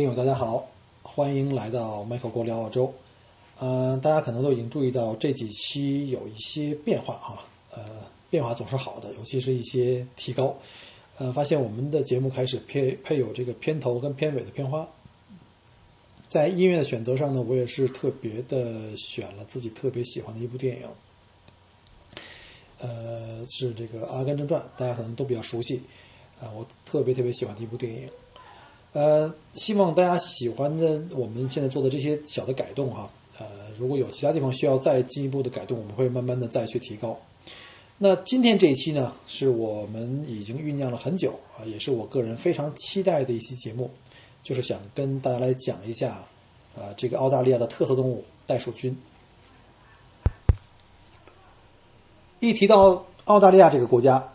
听友，大家好，欢迎来到 Michael 国聊澳洲。嗯、大家可能都已经注意到这几期有一些变化哈，呃，变化总是好的，尤其是一些提高。呃，发现我们的节目开始配配有这个片头跟片尾的片花。在音乐的选择上呢，我也是特别的选了自己特别喜欢的一部电影，呃，是这个《阿甘正传》，大家可能都比较熟悉。啊、我特别特别喜欢的一部电影。呃，希望大家喜欢的我们现在做的这些小的改动哈，呃，如果有其他地方需要再进一步的改动，我们会慢慢的再去提高。那今天这一期呢，是我们已经酝酿了很久啊，也是我个人非常期待的一期节目，就是想跟大家来讲一下，啊，这个澳大利亚的特色动物袋鼠菌。一提到澳大利亚这个国家，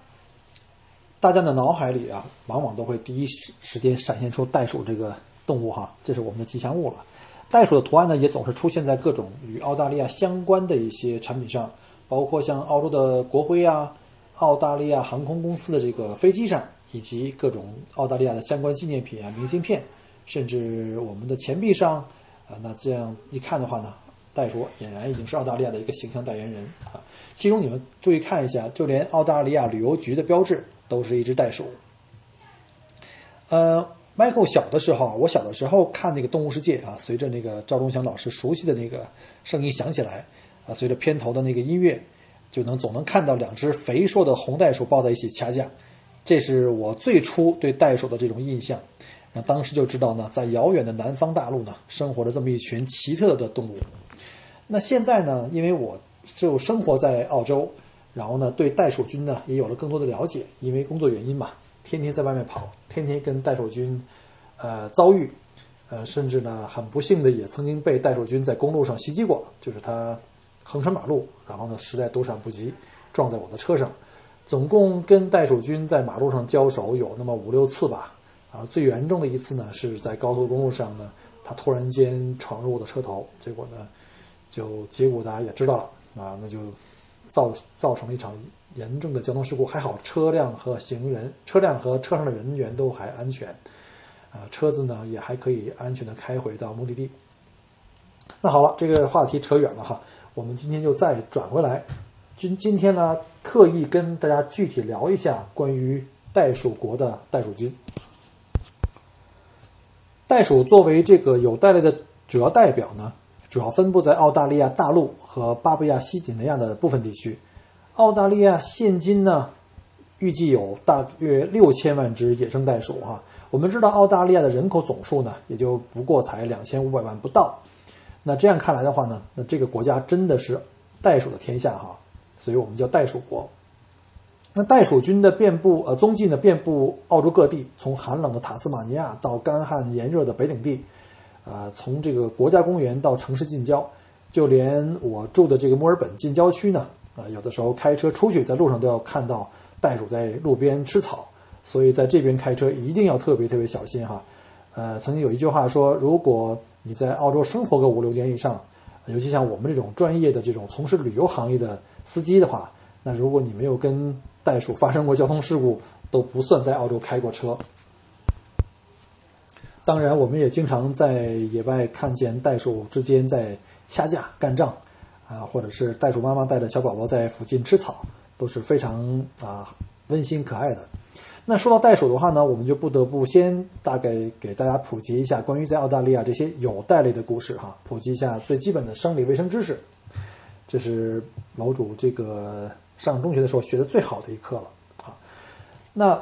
大家的脑海里啊，往往都会第一时时间闪现出袋鼠这个动物哈，这是我们的吉祥物了。袋鼠的图案呢，也总是出现在各种与澳大利亚相关的一些产品上，包括像澳洲的国徽啊、澳大利亚航空公司的这个飞机上，以及各种澳大利亚的相关纪念品啊、明信片，甚至我们的钱币上啊。那这样一看的话呢，袋鼠俨然已经是澳大利亚的一个形象代言人啊。其中你们注意看一下，就连澳大利亚旅游局的标志都是一只袋鼠。呃，Michael 小的时候，我小的时候看那个《动物世界》啊，随着那个赵忠祥老师熟悉的那个声音响起来啊，随着片头的那个音乐，就能总能看到两只肥硕的红袋鼠抱在一起掐架，这是我最初对袋鼠的这种印象。那当时就知道呢，在遥远的南方大陆呢，生活着这么一群奇特的动物。那现在呢，因为我就生活在澳洲，然后呢，对袋鼠军呢也有了更多的了解，因为工作原因嘛，天天在外面跑，天天跟袋鼠军呃遭遇，呃，甚至呢很不幸的也曾经被袋鼠军在公路上袭击过，就是他横穿马路，然后呢实在躲闪不及，撞在我的车上，总共跟袋鼠军在马路上交手有那么五六次吧，啊，最严重的一次呢是在高速公路上呢，他突然间闯入我的车头，结果呢。就结果大家也知道了啊，那就造造成了一场严重的交通事故。还好车辆和行人、车辆和车上的人员都还安全，啊，车子呢也还可以安全的开回到目的地。那好了，这个话题扯远了哈，我们今天就再转回来。今今天呢，特意跟大家具体聊一下关于袋鼠国的袋鼠菌。袋鼠作为这个有袋类的主要代表呢。主要分布在澳大利亚大陆和巴布亚新几内亚的部分地区。澳大利亚现今呢，预计有大约六千万只野生袋鼠哈。我们知道澳大利亚的人口总数呢，也就不过才两千五百万不到。那这样看来的话呢，那这个国家真的是袋鼠的天下哈，所以我们叫袋鼠国。那袋鼠菌的遍布呃踪迹呢，遍布澳洲各地，从寒冷的塔斯马尼亚到干旱炎热的北领地。啊，从这个国家公园到城市近郊，就连我住的这个墨尔本近郊区呢，啊，有的时候开车出去，在路上都要看到袋鼠在路边吃草，所以在这边开车一定要特别特别小心哈。呃，曾经有一句话说，如果你在澳洲生活个五六年以上，尤其像我们这种专业的这种从事旅游行业的司机的话，那如果你没有跟袋鼠发生过交通事故，都不算在澳洲开过车。当然，我们也经常在野外看见袋鼠之间在掐架干仗，啊，或者是袋鼠妈妈带着小宝宝在附近吃草，都是非常啊温馨可爱的。那说到袋鼠的话呢，我们就不得不先大概给大家普及一下关于在澳大利亚这些有袋类的故事哈，普及一下最基本的生理卫生知识。这是楼主这个上中学的时候学的最好的一课了啊。那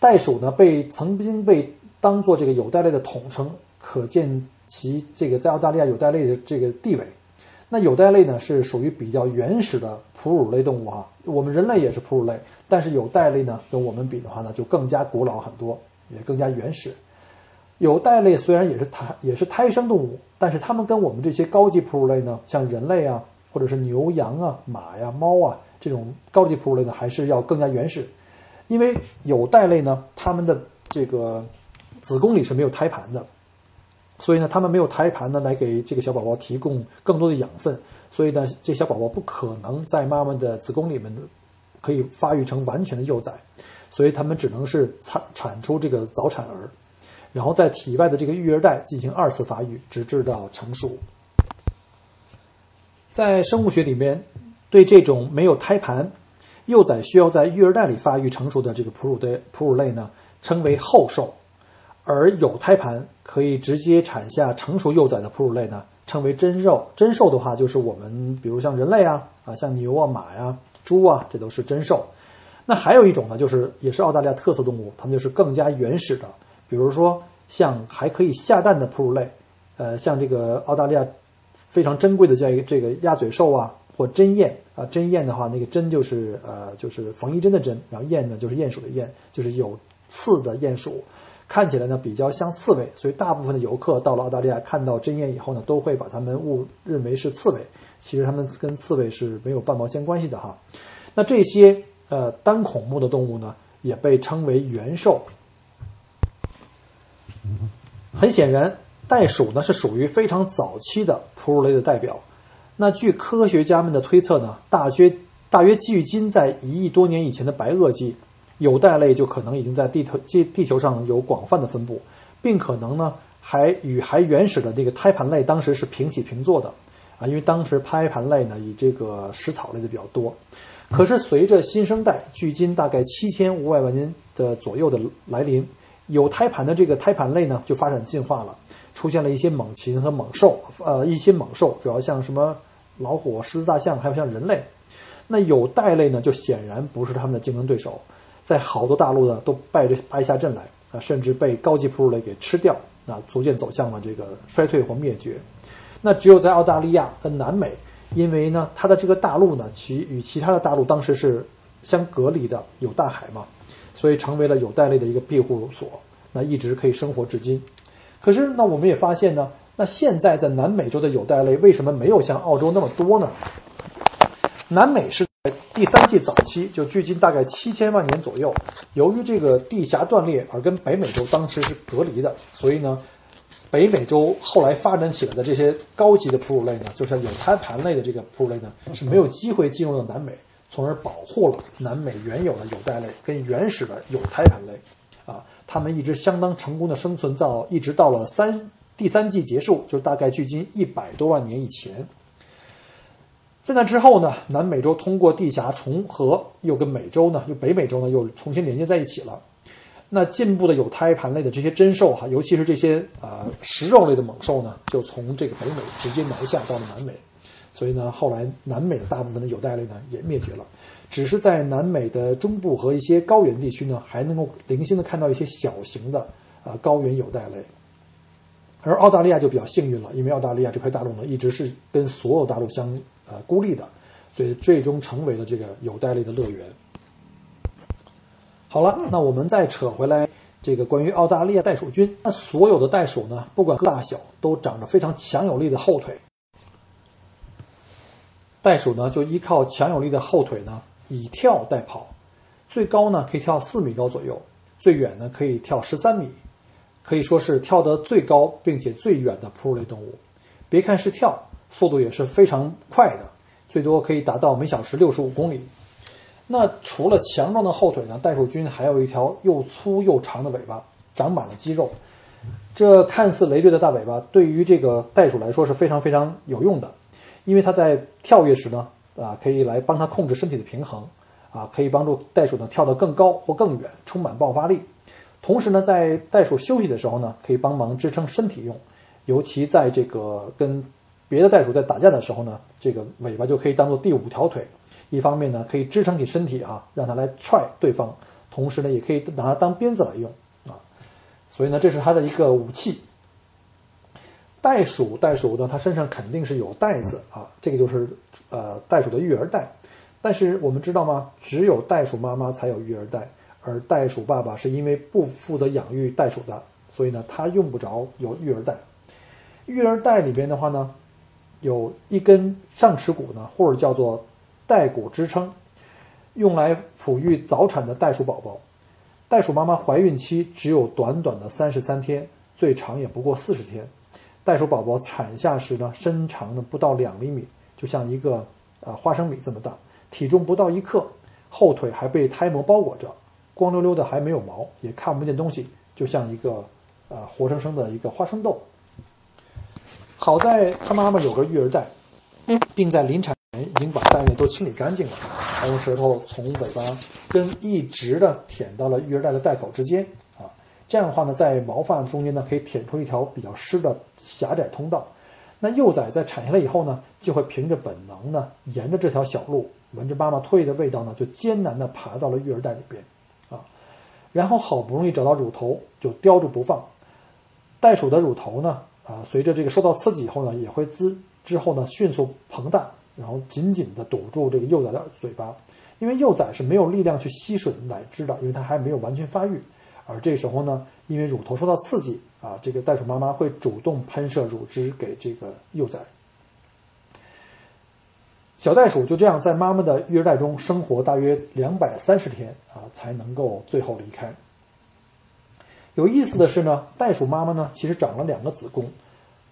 袋鼠呢，被曾经被当做这个有袋类的统称，可见其这个在澳大利亚有袋类的这个地位。那有袋类呢是属于比较原始的哺乳类动物哈，我们人类也是哺乳类，但是有袋类呢跟我们比的话呢就更加古老很多，也更加原始。有袋类虽然也是胎也是胎生动物，但是它们跟我们这些高级哺乳类呢，像人类啊，或者是牛羊啊、马呀、猫啊这种高级哺乳类呢，还是要更加原始。因为有袋类呢，它们的这个子宫里是没有胎盘的，所以呢，他们没有胎盘呢，来给这个小宝宝提供更多的养分，所以呢，这小宝宝不可能在妈妈的子宫里面可以发育成完全的幼崽，所以他们只能是产产出这个早产儿。然后在体外的这个育儿袋进行二次发育，直至到成熟。在生物学里面，对这种没有胎盘、幼崽需要在育儿袋里发育成熟的这个哺乳的哺乳类呢，称为后兽；而有胎盘可以直接产下成熟幼崽的哺乳类呢，称为真肉。真兽的话，就是我们比如像人类啊啊，像牛啊、马呀、猪啊，这都是真兽。那还有一种呢，就是也是澳大利亚特色动物，它们就是更加原始的。比如说，像还可以下蛋的哺乳类，呃，像这个澳大利亚非常珍贵的这样一个这个鸭嘴兽啊，或针鼹啊，针鼹的话，那个针就是呃就是缝衣针的针，然后鼹呢就是鼹鼠的鼹，就是有刺的鼹鼠，看起来呢比较像刺猬，所以大部分的游客到了澳大利亚看到针鼹以后呢，都会把它们误认为是刺猬，其实它们跟刺猬是没有半毛钱关系的哈。那这些呃单孔目的动物呢，也被称为原兽。很显然，袋鼠呢是属于非常早期的哺乳类的代表。那据科学家们的推测呢，大约大约距今在一亿多年以前的白垩纪，有袋类就可能已经在地头地地球上有广泛的分布，并可能呢还与还原始的这个胎盘类当时是平起平坐的啊，因为当时胎盘类呢以这个食草类的比较多。可是随着新生代距今大概七千五百万年的左右的来临。有胎盘的这个胎盘类呢，就发展进化了，出现了一些猛禽和猛兽，呃，一些猛兽，主要像什么老虎、狮子、大象，还有像人类。那有袋类呢，就显然不是他们的竞争对手，在好多大陆呢都败着败下阵来啊，甚至被高级哺乳类给吃掉啊，逐渐走向了这个衰退或灭绝。那只有在澳大利亚和南美，因为呢，它的这个大陆呢，其与其他的大陆当时是相隔离的，有大海嘛。所以成为了有袋类的一个庇护所，那一直可以生活至今。可是，那我们也发现呢，那现在在南美洲的有袋类为什么没有像澳洲那么多呢？南美是第三纪早期，就距今大概七千万年左右，由于这个地峡断裂而跟北美洲当时是隔离的，所以呢，北美洲后来发展起来的这些高级的哺乳类呢，就是有胎盘类的这个哺乳类呢，是没有机会进入到南美。从而保护了南美原有的有袋类跟原始的有胎盘类，啊，它们一直相当成功的生存到一直到了三第三纪结束，就大概距今一百多万年以前。在那之后呢，南美洲通过地峡重合，又跟美洲呢，又北美洲呢，又重新连接在一起了。那进步的有胎盘类的这些真兽哈，尤其是这些啊食肉类的猛兽呢，就从这个北美直接南下到了南美。所以呢，后来南美的大部分的有袋类呢也灭绝了，只是在南美的中部和一些高原地区呢，还能够零星的看到一些小型的啊高原有袋类。而澳大利亚就比较幸运了，因为澳大利亚这块大陆呢一直是跟所有大陆相呃孤立的，所以最终成为了这个有袋类的乐园。好了，那我们再扯回来这个关于澳大利亚袋鼠菌，那所有的袋鼠呢，不管大小，都长着非常强有力的后腿。袋鼠呢，就依靠强有力的后腿呢，以跳代跑，最高呢可以跳四米高左右，最远呢可以跳十三米，可以说是跳得最高并且最远的哺乳类动物。别看是跳，速度也是非常快的，最多可以达到每小时六十五公里。那除了强壮的后腿呢，袋鼠菌还有一条又粗又长的尾巴，长满了肌肉。这看似累赘的大尾巴，对于这个袋鼠来说是非常非常有用的。因为它在跳跃时呢，啊，可以来帮它控制身体的平衡，啊，可以帮助袋鼠呢跳得更高或更远，充满爆发力。同时呢，在袋鼠休息的时候呢，可以帮忙支撑身体用。尤其在这个跟别的袋鼠在打架的时候呢，这个尾巴就可以当做第五条腿。一方面呢，可以支撑起身体啊，让它来踹对方；同时呢，也可以拿它当鞭子来用啊。所以呢，这是它的一个武器。袋鼠，袋鼠呢，它身上肯定是有袋子啊，这个就是呃袋鼠的育儿袋。但是我们知道吗？只有袋鼠妈妈才有育儿袋，而袋鼠爸爸是因为不负责养育袋鼠的，所以呢，他用不着有育儿袋。育儿袋里边的话呢，有一根上齿骨呢，或者叫做袋骨支撑，用来抚育早产的袋鼠宝宝。袋鼠妈妈怀孕期只有短短的三十三天，最长也不过四十天。袋鼠宝宝产下时呢，身长呢不到两厘米，就像一个呃花生米这么大，体重不到一克，后腿还被胎膜包裹着，光溜溜的还没有毛，也看不见东西，就像一个呃活生生的一个花生豆。好在他妈妈有个育儿袋，并在临产前已经把袋内都清理干净了，还用舌头从尾巴根一直的舔到了育儿袋的袋口之间啊。这样的话呢，在毛发中间呢，可以舔出一条比较湿的狭窄通道。那幼崽在产下来以后呢，就会凭着本能呢，沿着这条小路，闻着妈妈唾液的味道呢，就艰难地爬到了育儿袋里边，啊，然后好不容易找到乳头，就叼住不放。袋鼠的乳头呢，啊，随着这个受到刺激以后呢，也会滋之后呢，迅速膨大，然后紧紧地堵住这个幼崽的嘴巴，因为幼崽是没有力量去吸吮奶汁的，因为它还没有完全发育。而这时候呢，因为乳头受到刺激啊，这个袋鼠妈妈会主动喷射乳汁给这个幼崽。小袋鼠就这样在妈妈的育儿袋中生活大约两百三十天啊，才能够最后离开。有意思的是呢，袋鼠妈妈呢其实长了两个子宫，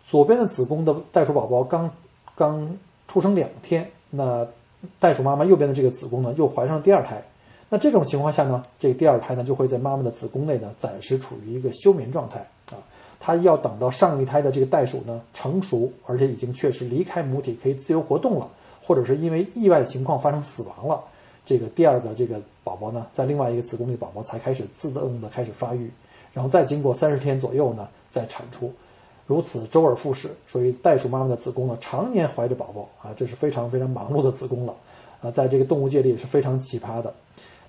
左边的子宫的袋鼠宝宝刚刚出生两天，那袋鼠妈妈右边的这个子宫呢又怀上了第二胎。那这种情况下呢，这个第二胎呢就会在妈妈的子宫内呢暂时处于一个休眠状态啊，它要等到上一胎的这个袋鼠呢成熟，而且已经确实离开母体可以自由活动了，或者是因为意外情况发生死亡了，这个第二个这个宝宝呢在另外一个子宫里宝宝才开始自动的开始发育，然后再经过三十天左右呢再产出，如此周而复始，所以袋鼠妈妈的子宫呢常年怀着宝宝啊，这是非常非常忙碌的子宫了啊，在这个动物界里也是非常奇葩的。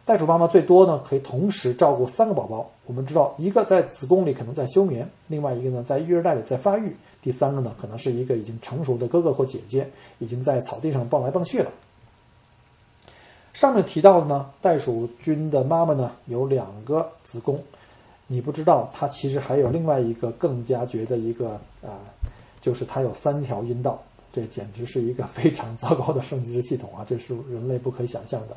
袋鼠妈妈最多呢可以同时照顾三个宝宝。我们知道，一个在子宫里可能在休眠，另外一个呢在育儿袋里在发育，第三个呢可能是一个已经成熟的哥哥或姐姐，已经在草地上蹦来蹦去了。上面提到的呢，袋鼠君的妈妈呢有两个子宫，你不知道它其实还有另外一个更加绝的一个啊，就是它有三条阴道，这简直是一个非常糟糕的生殖系统啊！这是人类不可以想象的。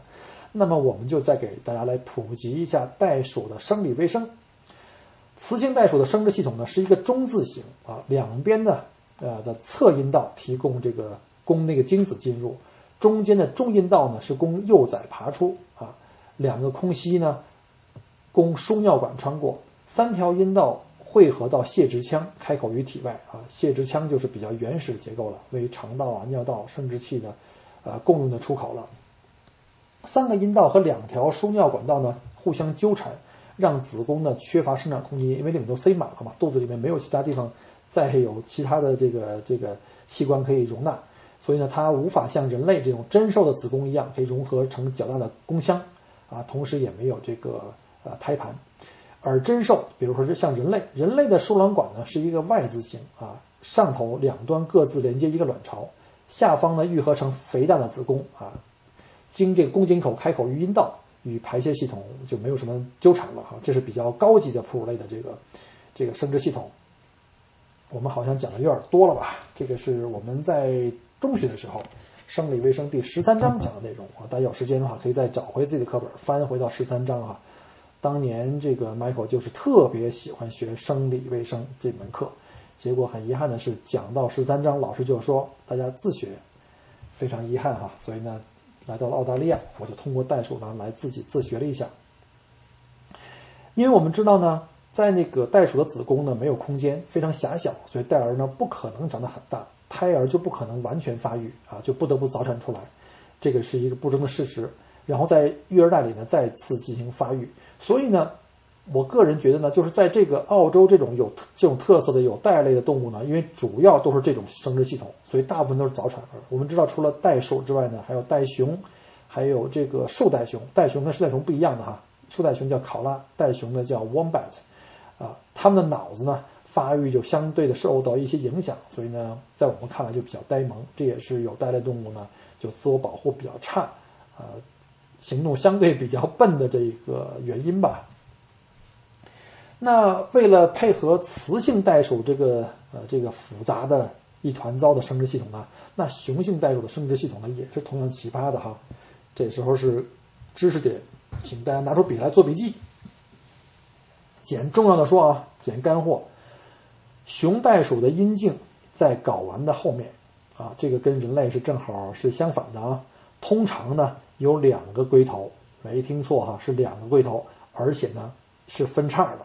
那么我们就再给大家来普及一下袋鼠的生理卫生。雌性袋鼠的生殖系统呢是一个中字形啊，两边呢呃的侧阴道提供这个供那个精子进入，中间的中阴道呢是供幼崽爬出啊，两个空隙呢供输尿管穿过，三条阴道汇合到泄殖腔，开口于体外啊，泄殖腔就是比较原始结构了，为肠道啊、尿道、生殖器的呃共用的出口了。三个阴道和两条输尿管道呢互相纠缠，让子宫呢缺乏生长空间，因为里面都塞满了嘛，肚子里面没有其他地方再有其他的这个这个器官可以容纳，所以呢它无法像人类这种真兽的子宫一样可以融合成较大的宫腔啊，同时也没有这个呃胎盘，而真兽，比如说是像人类，人类的输卵管呢是一个 Y 字形啊，上头两端各自连接一个卵巢，下方呢愈合成肥大的子宫啊。经这个宫颈口开口于阴道，与排泄系统就没有什么纠缠了哈，这是比较高级的哺乳类的这个这个生殖系统。我们好像讲的有点多了吧？这个是我们在中学的时候生理卫生第十三章讲的内容啊，大家有时间的话可以再找回自己的课本，翻回到十三章哈。当年这个 Michael 就是特别喜欢学生理卫生这门课，结果很遗憾的是讲到十三章，老师就说大家自学，非常遗憾哈，所以呢。来到了澳大利亚，我就通过袋鼠呢来自己自学了一下。因为我们知道呢，在那个袋鼠的子宫呢没有空间，非常狭小，所以袋儿呢不可能长得很大，胎儿就不可能完全发育啊，就不得不早产出来，这个是一个不争的事实。然后在育儿袋里呢再次进行发育，所以呢。我个人觉得呢，就是在这个澳洲这种有这种特色的有袋类的动物呢，因为主要都是这种生殖系统，所以大部分都是早产儿。我们知道，除了袋鼠之外呢，还有袋熊，还有这个树袋熊。袋熊跟树袋熊不一样的哈，树袋熊叫考拉，袋熊呢叫 wombat，啊，它们的脑子呢发育就相对的受到一些影响，所以呢，在我们看来就比较呆萌，这也是有袋类动物呢就自我保护比较差，啊，行动相对比较笨的这个原因吧。那为了配合雌性袋鼠这个呃这个复杂的一团糟的生殖系统呢，那雄性袋鼠的生殖系统呢也是同样奇葩的哈。这时候是知识点，请大家拿出笔来做笔记。捡重要的说啊，捡干货。雄袋鼠的阴茎在睾丸的后面啊，这个跟人类是正好是相反的啊。通常呢有两个龟头，没听错哈，是两个龟头，而且呢是分叉的，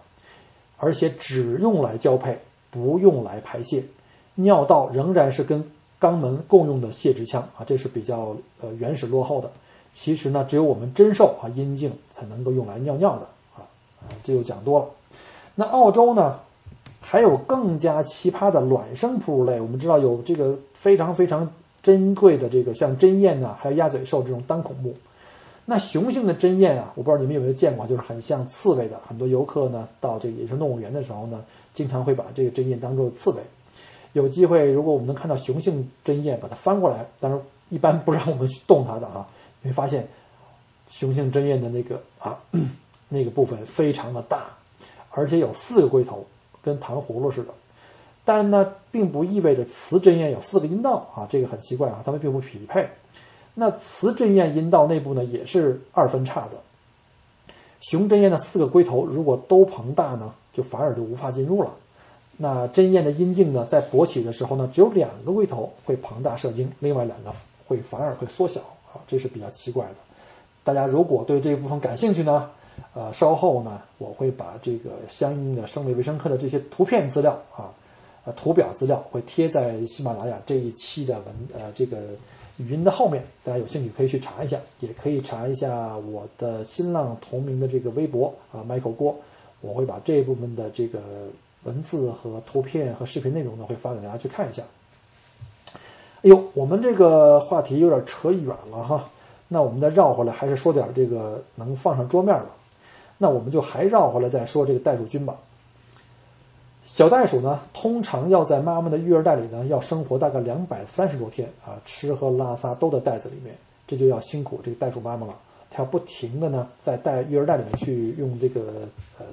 而且只用来交配，不用来排泄。尿道仍然是跟肛门共用的泄殖腔啊，这是比较呃原始落后的。其实呢，只有我们真兽啊阴茎才能够用来尿尿的啊，这就讲多了。那澳洲呢？还有更加奇葩的卵生哺乳类，我们知道有这个非常非常珍贵的这个像针鼹呐，还有鸭嘴兽这种单孔目。那雄性的针鼹啊，我不知道你们有没有见过，就是很像刺猬的。很多游客呢到这个野生动物园的时候呢，经常会把这个针鼹当做刺猬。有机会，如果我们能看到雄性针鼹，把它翻过来，当然一般不让我们去动它的啊，你会发现雄性针鼹的那个啊那个部分非常的大，而且有四个龟头。跟糖葫芦似的，但呢，并不意味着雌针鼹有四个阴道啊，这个很奇怪啊，它们并不匹配。那雌针鼹阴道内部呢，也是二分叉的。雄针鼹的四个龟头如果都膨大呢，就反而就无法进入了。那针鼹的阴茎呢，在勃起的时候呢，只有两个龟头会膨大射精，另外两个会反而会缩小啊，这是比较奇怪的。大家如果对这一部分感兴趣呢？呃，稍后呢，我会把这个相应的生理卫生课的这些图片资料啊，呃，图表资料会贴在喜马拉雅这一期的文呃这个语音的后面，大家有兴趣可以去查一下，也可以查一下我的新浪同名的这个微博啊，Michael 郭，我会把这一部分的这个文字和图片和视频内容呢，会发给大家去看一下。哎呦，我们这个话题有点扯远了哈，那我们再绕回来，还是说点这个能放上桌面的。那我们就还绕回来再说这个袋鼠君吧。小袋鼠呢，通常要在妈妈的育儿袋里呢，要生活大概两百三十多天啊，吃喝拉撒都在袋子里面，这就要辛苦这个袋鼠妈妈了。它要不停的呢，在袋育儿袋里面去用这个呃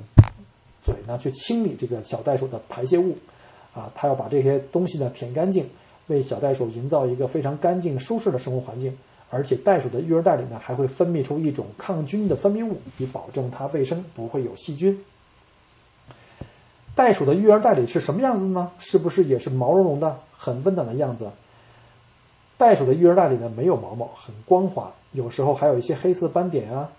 嘴呢去清理这个小袋鼠的排泄物，啊，它要把这些东西呢舔干净，为小袋鼠营造一个非常干净舒适的生活环境。而且袋鼠的育儿袋里呢，还会分泌出一种抗菌的分泌物，以保证它卫生不会有细菌。袋鼠的育儿袋里是什么样子的呢？是不是也是毛茸茸的、很温暖的样子？袋鼠的育儿袋里呢，没有毛毛，很光滑，有时候还有一些黑色斑点啊。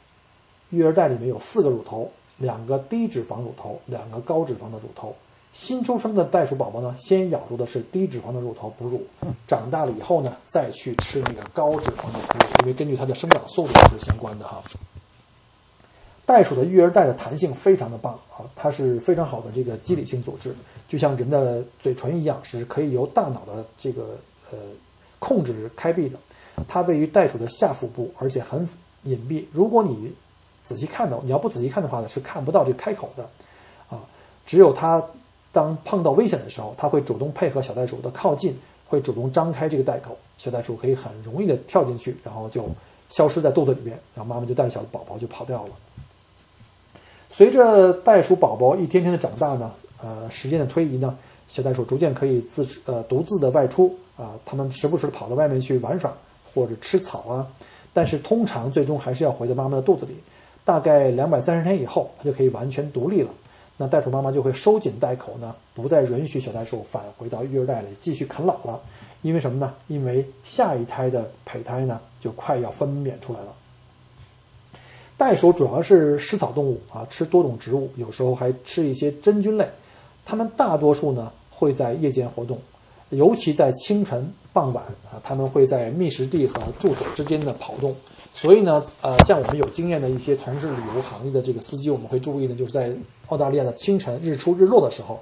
育儿袋里面有四个乳头，两个低脂肪乳头，两个高脂肪的乳头。新出生的袋鼠宝宝呢，先咬住的是低脂肪的乳头哺乳，长大了以后呢，再去吃那个高脂肪的哺乳，因为根据它的生长速度是相关的哈。袋鼠的育儿袋的弹性非常的棒啊，它是非常好的这个肌理性组织，就像人的嘴唇一样，是可以由大脑的这个呃控制开闭的。它位于袋鼠的下腹部，而且很隐蔽。如果你仔细看的，你要不仔细看的话呢，是看不到这个开口的啊，只有它。当碰到危险的时候，它会主动配合小袋鼠的靠近，会主动张开这个袋口，小袋鼠可以很容易的跳进去，然后就消失在肚子里面，然后妈妈就带着小宝宝就跑掉了。随着袋鼠宝宝一天天的长大呢，呃，时间的推移呢，小袋鼠逐渐可以自呃独自的外出啊，它们时不时的跑到外面去玩耍或者吃草啊，但是通常最终还是要回到妈妈的肚子里，大概两百三十天以后，它就可以完全独立了。那袋鼠妈妈就会收紧袋口呢，不再允许小袋鼠返回到育儿袋里继续啃老了。因为什么呢？因为下一胎的胚胎呢就快要分娩出来了。袋鼠主要是食草动物啊，吃多种植物，有时候还吃一些真菌类。它们大多数呢会在夜间活动，尤其在清晨、傍晚啊，它们会在觅食地和住所之间的跑动。所以呢，呃，像我们有经验的一些从事旅游行业的这个司机，我们会注意呢，就是在澳大利亚的清晨日出日落的时候，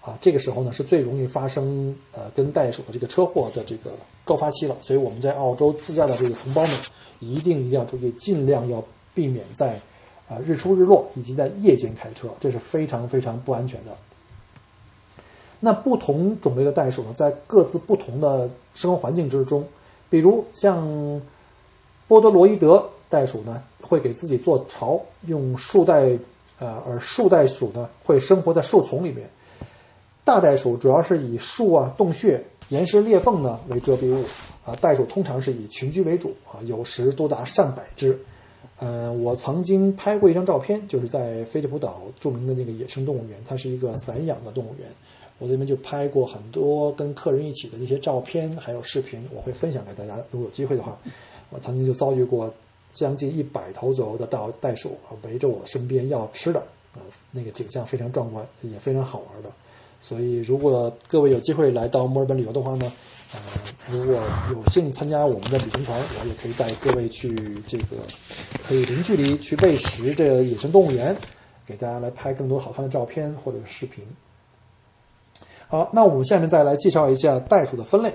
啊，这个时候呢是最容易发生呃跟袋鼠的这个车祸的这个高发期了。所以我们在澳洲自驾的这个同胞们，一定一定要注意，尽量要避免在啊日出日落以及在夜间开车，这是非常非常不安全的。那不同种类的袋鼠呢，在各自不同的生活环境之中，比如像波多罗伊德袋鼠呢，会给自己做巢，用树袋，呃，而树袋鼠呢，会生活在树丛里面。大袋鼠主要是以树啊、洞穴、岩石裂缝呢为遮蔽物啊。袋鼠通常是以群居为主啊，有时多达上百只。嗯，我曾经拍过一张照片，就是在菲利普岛著名的那个野生动物园，它是一个散养的动物园。我这边就拍过很多跟客人一起的那些照片，还有视频，我会分享给大家。如果有机会的话，我曾经就遭遇过将近一百头左右的袋袋鼠围着我身边要吃的啊，那个景象非常壮观，也非常好玩的。所以，如果各位有机会来到墨尔本旅游的话呢，呃，如果有幸参加我们的旅行团，我也可以带各位去这个可以零距离去喂食这个野生动物园，给大家来拍更多好看的照片或者视频。好，那我们下面再来介绍一下袋鼠的分类。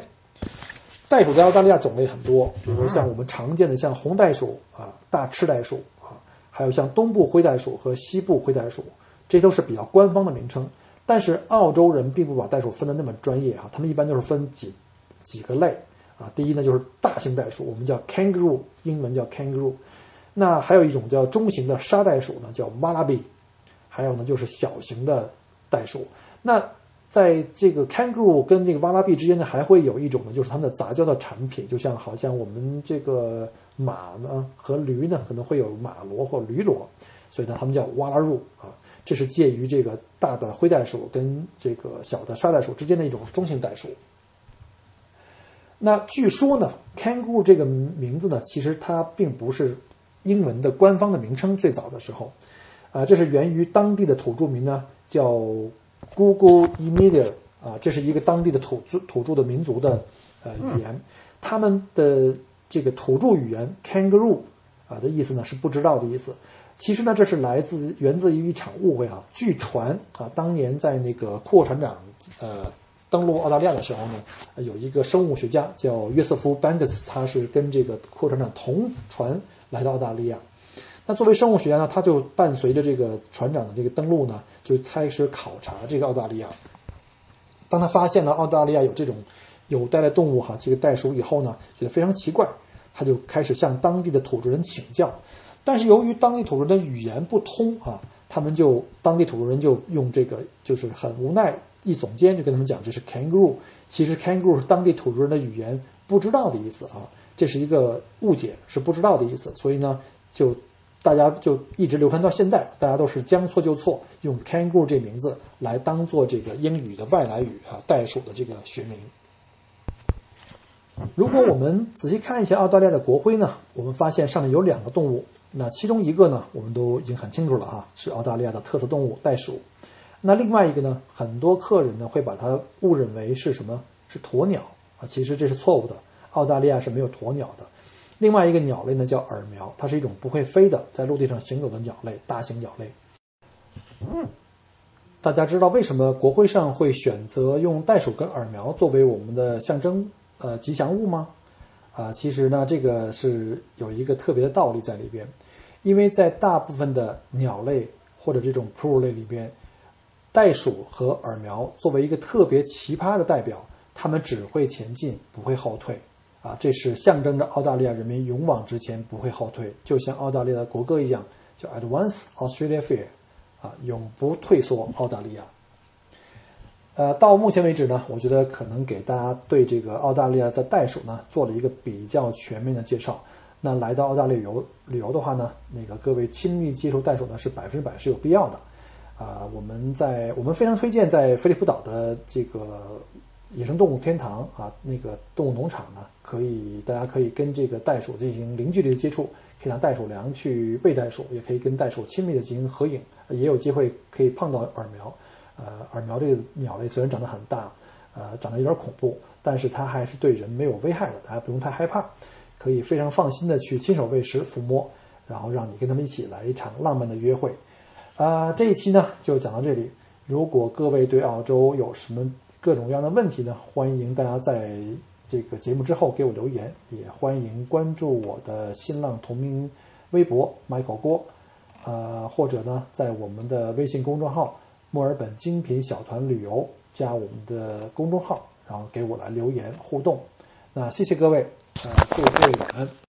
袋鼠在澳大利亚种类很多，比如像我们常见的像红袋鼠啊、大赤袋鼠啊，还有像东部灰袋鼠和西部灰袋鼠，这都是比较官方的名称。但是澳洲人并不把袋鼠分得那么专业哈，他们一般都是分几几个类啊。第一呢就是大型袋鼠，我们叫 kangaroo，英文叫 kangaroo。那还有一种叫中型的沙袋鼠呢，叫 wallaby。还有呢就是小型的袋鼠。那在这个 kangaroo 跟这个 wallaby 之间呢，还会有一种呢，就是它们的杂交的产品，就像好像我们这个马呢和驴呢可能会有马骡或驴骡，所以呢它们叫 wallaroo 啊。这是介于这个大的灰袋鼠跟这个小的沙袋鼠之间的一种中型袋鼠。那据说呢，kangaroo 这个名字呢，其实它并不是英文的官方的名称。最早的时候，啊，这是源于当地的土著民呢，叫 Google Immediate 啊，这是一个当地的土著土著的民族的呃语言。他们的这个土著语言 kangaroo 啊的意思呢，是不知道的意思。其实呢，这是来自源自于一场误会啊。据传啊，当年在那个库克船长呃登陆澳大利亚的时候呢，有一个生物学家叫约瑟夫·班克斯，他是跟这个库船长同船来到澳大利亚。那作为生物学家呢，他就伴随着这个船长的这个登陆呢，就开始考察这个澳大利亚。当他发现了澳大利亚有这种有袋类动物哈，这个袋鼠以后呢，觉得非常奇怪，他就开始向当地的土著人请教。但是由于当地土著人的语言不通啊，他们就当地土著人就用这个就是很无奈，一耸肩就跟他们讲这是 kangaroo，其实 kangaroo 是当地土著人的语言不知道的意思啊，这是一个误解，是不知道的意思，所以呢，就大家就一直流传到现在，大家都是将错就错，用 kangaroo 这名字来当做这个英语的外来语啊，袋鼠的这个学名。如果我们仔细看一下澳大利亚的国徽呢，我们发现上面有两个动物。那其中一个呢，我们都已经很清楚了哈，是澳大利亚的特色动物袋鼠。那另外一个呢，很多客人呢会把它误认为是什么？是鸵鸟啊，其实这是错误的。澳大利亚是没有鸵鸟的。另外一个鸟类呢叫耳苗，它是一种不会飞的，在陆地上行走的鸟类，大型鸟类。大家知道为什么国徽上会选择用袋鼠跟耳苗作为我们的象征呃吉祥物吗？啊，其实呢，这个是有一个特别的道理在里边，因为在大部分的鸟类或者这种哺乳类里边，袋鼠和耳苗作为一个特别奇葩的代表，它们只会前进，不会后退。啊，这是象征着澳大利亚人民勇往直前，不会后退，就像澳大利亚的国歌一样，叫 Advance Australia Fair，啊，永不退缩，澳大利亚。呃，到目前为止呢，我觉得可能给大家对这个澳大利亚的袋鼠呢做了一个比较全面的介绍。那来到澳大利亚旅游旅游的话呢，那个各位亲密接触袋鼠呢是百分之百是有必要的。啊，我们在我们非常推荐在菲利普岛的这个野生动物天堂啊，那个动物农场呢，可以大家可以跟这个袋鼠进行零距离的接触，可以让袋鼠粮去喂袋鼠，也可以跟袋鼠亲密的进行合影，也有机会可以碰到耳苗。呃，耳苗这个鸟类虽然长得很大，呃，长得有点恐怖，但是它还是对人没有危害的，大家不用太害怕，可以非常放心的去亲手喂食、抚摸，然后让你跟他们一起来一场浪漫的约会。啊，这一期呢就讲到这里。如果各位对澳洲有什么各种各样的问题呢，欢迎大家在这个节目之后给我留言，也欢迎关注我的新浪同名微博 Michael 郭，呃，或者呢在我们的微信公众号。墨尔本精品小团旅游加我们的公众号，然后给我来留言互动。那谢谢各位，呃，祝各位晚安。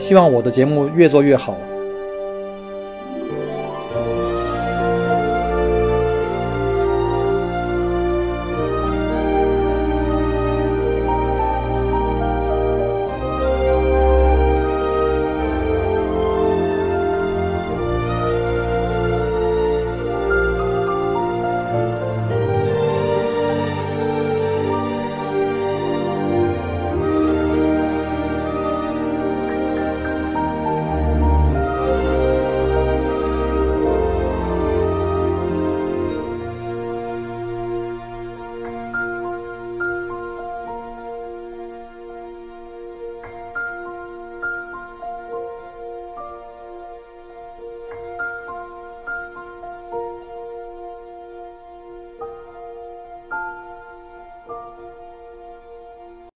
希望我的节目越做越好。